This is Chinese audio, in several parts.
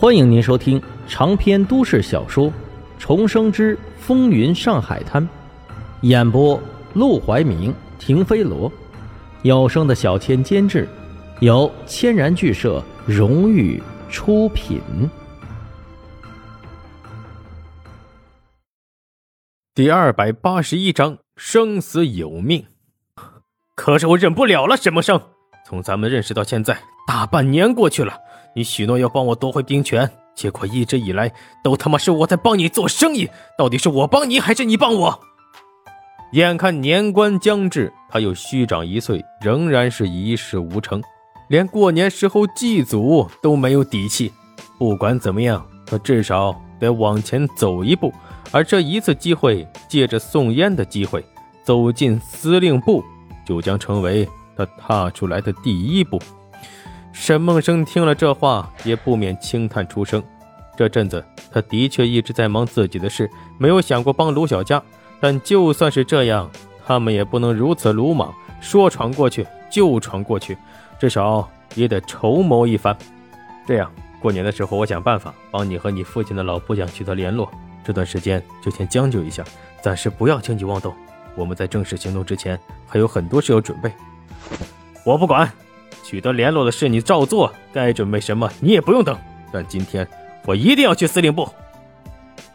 欢迎您收听长篇都市小说《重生之风云上海滩》，演播：陆怀明、停飞罗，有声的小千监制，由千然剧社荣誉出品。第二百八十一章：生死有命。可是我忍不了了，沈梦生。从咱们认识到现在，大半年过去了。你许诺要帮我夺回兵权，结果一直以来都他妈是我在帮你做生意，到底是我帮你还是你帮我？眼看年关将至，他又虚长一岁，仍然是一事无成，连过年时候祭祖都没有底气。不管怎么样，他至少得往前走一步，而这一次机会，借着送烟的机会走进司令部，就将成为他踏出来的第一步。沈梦生听了这话，也不免轻叹出声。这阵子，他的确一直在忙自己的事，没有想过帮卢小佳。但就算是这样，他们也不能如此鲁莽，说闯过去就闯过去，至少也得筹谋一番。这样，过年的时候，我想办法帮你和你父亲的老部将取得联络。这段时间就先将就一下，暂时不要轻举妄动。我们在正式行动之前，还有很多事要准备。我不管。取得联络的事你照做，该准备什么你也不用等。但今天我一定要去司令部。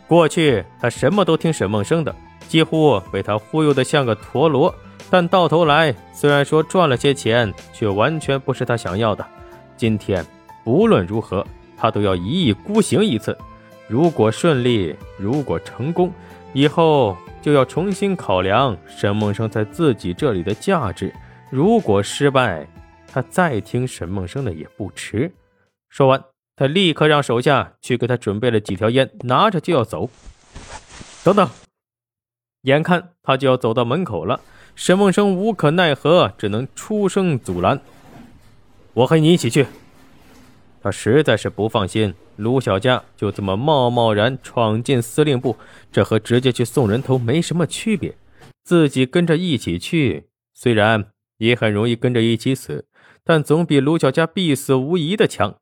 过去他什么都听沈梦生的，几乎被他忽悠得像个陀螺。但到头来，虽然说赚了些钱，却完全不是他想要的。今天不论如何，他都要一意孤行一次。如果顺利，如果成功，以后就要重新考量沈梦生在自己这里的价值。如果失败，他再听沈梦生的也不迟。说完，他立刻让手下去给他准备了几条烟，拿着就要走。等等，眼看他就要走到门口了，沈梦生无可奈何，只能出声阻拦：“我和你一起去。”他实在是不放心卢小佳就这么贸贸然闯进司令部，这和直接去送人头没什么区别。自己跟着一起去，虽然也很容易跟着一起死。但总比卢小佳必死无疑的强。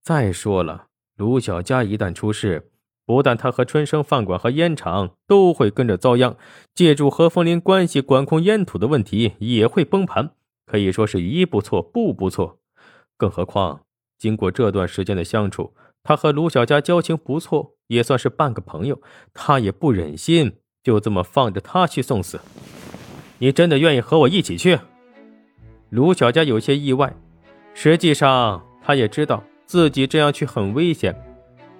再说了，卢小佳一旦出事，不但他和春生饭馆和烟厂都会跟着遭殃，借助何风林关系管控烟土的问题也会崩盘，可以说是一不错，步步错。更何况，经过这段时间的相处，他和卢小佳交情不错，也算是半个朋友。他也不忍心就这么放着他去送死。你真的愿意和我一起去？卢小佳有些意外，实际上他也知道自己这样去很危险，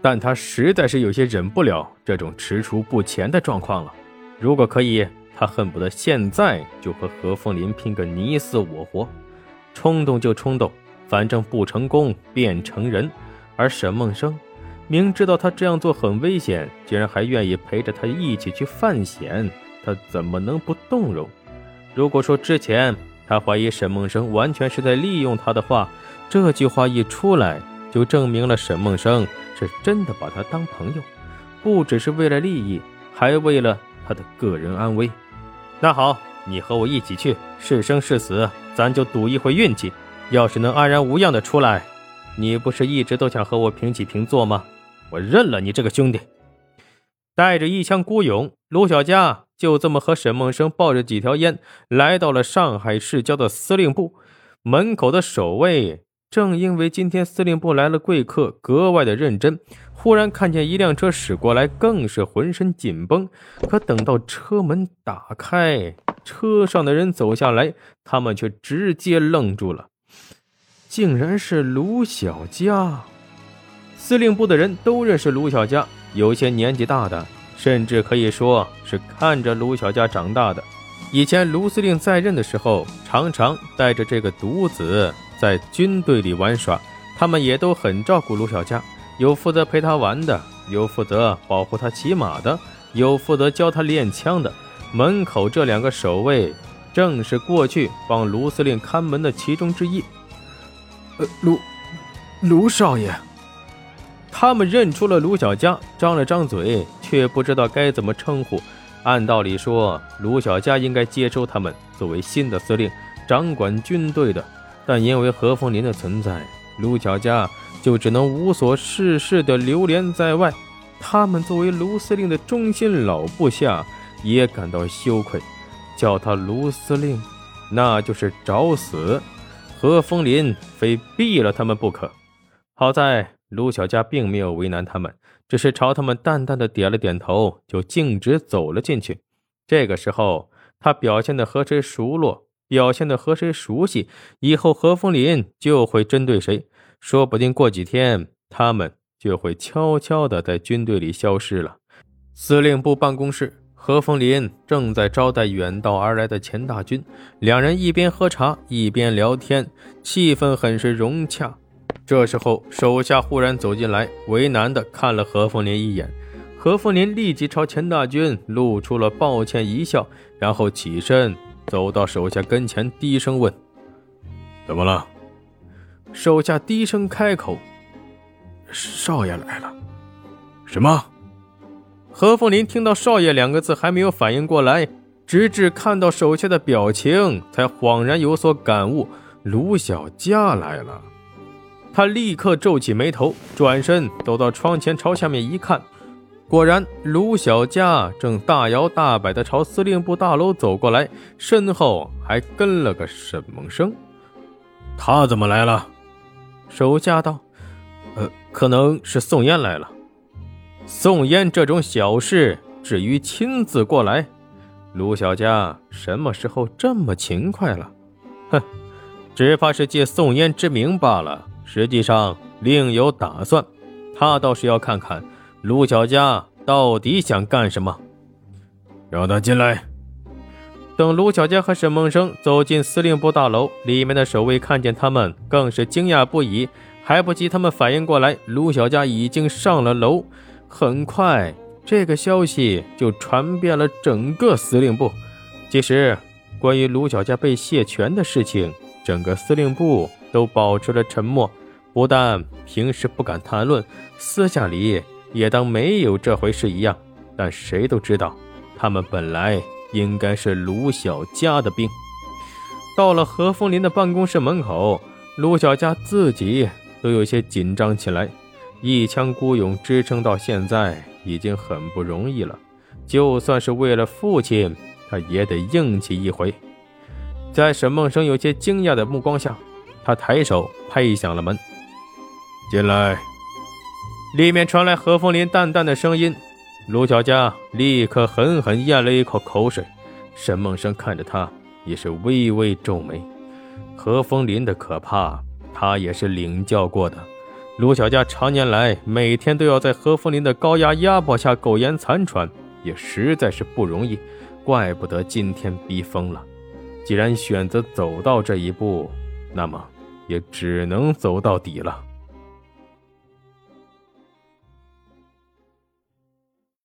但他实在是有些忍不了这种踟蹰不前的状况了。如果可以，他恨不得现在就和何凤林拼个你死我活。冲动就冲动，反正不成功便成仁。而沈梦生明知道他这样做很危险，竟然还愿意陪着他一起去犯险，他怎么能不动容？如果说之前……他怀疑沈梦生完全是在利用他的话，这句话一出来，就证明了沈梦生是真的把他当朋友，不只是为了利益，还为了他的个人安危。那好，你和我一起去，是生是死，咱就赌一回运气。要是能安然无恙的出来，你不是一直都想和我平起平坐吗？我认了你这个兄弟。带着一腔孤勇，卢小佳。就这么和沈梦生抱着几条烟来到了上海市郊的司令部门口的守卫，正因为今天司令部来了贵客，格外的认真。忽然看见一辆车驶过来，更是浑身紧绷。可等到车门打开，车上的人走下来，他们却直接愣住了，竟然是卢小佳。司令部的人都认识卢小佳，有些年纪大的。甚至可以说是看着卢小佳长大的。以前卢司令在任的时候，常常带着这个独子在军队里玩耍，他们也都很照顾卢小佳，有负责陪他玩的，有负责保护他骑马的，有负责教他练枪的。门口这两个守卫，正是过去帮卢司令看门的其中之一。呃，卢，卢少爷。他们认出了卢小佳，张了张嘴，却不知道该怎么称呼。按道理说，卢小佳应该接收他们作为新的司令，掌管军队的。但因为何风林的存在，卢小佳就只能无所事事的流连在外。他们作为卢司令的忠心老部下，也感到羞愧，叫他卢司令，那就是找死。何风林非毙了他们不可。好在卢小佳并没有为难他们，只是朝他们淡淡的点了点头，就径直走了进去。这个时候，他表现的和谁熟络，表现的和谁熟悉，以后何风林就会针对谁。说不定过几天，他们就会悄悄的在军队里消失了。司令部办公室，何风林正在招待远道而来的钱大军，两人一边喝茶一边聊天，气氛很是融洽。这时候，手下忽然走进来，为难的看了何凤林一眼。何凤林立即朝钱大军露出了抱歉一笑，然后起身走到手下跟前，低声问：“怎么了？”手下低声开口：“少爷来了。”什么？何凤林听到“少爷”两个字，还没有反应过来，直至看到手下的表情，才恍然有所感悟：卢小佳来了。他立刻皱起眉头，转身走到窗前，朝下面一看，果然卢小佳正大摇大摆地朝司令部大楼走过来，身后还跟了个沈梦生。他怎么来了？手下道：“呃，可能是宋烟来了。宋烟这种小事，至于亲自过来？卢小佳什么时候这么勤快了？哼，只怕是借宋烟之名罢了。实际上另有打算。他倒是要看看卢小佳到底想干什么。让他进来。”等卢小佳和沈梦生走进司令部大楼，里面的守卫看见他们，更是惊讶不已。还不及他们反应过来，卢小佳已经上了楼。很快，这个消息就传遍了整个司令部。其实，关于卢小佳被卸权的事情，整个司令部都保持了沉默，不但平时不敢谈论，私下里也当没有这回事一样。但谁都知道，他们本来。应该是卢小佳的兵。到了何风林的办公室门口，卢小佳自己都有些紧张起来。一腔孤勇支撑到现在已经很不容易了，就算是为了父亲，他也得硬气一回。在沈梦生有些惊讶的目光下，他抬手拍响了门：“进来。”里面传来何风林淡淡的声音。卢小佳立刻狠狠咽了一口口水，沈梦生看着他，也是微微皱眉。何风林的可怕，他也是领教过的。卢小佳常年来每天都要在何风林的高压压迫下苟延残喘，也实在是不容易，怪不得今天逼疯了。既然选择走到这一步，那么也只能走到底了。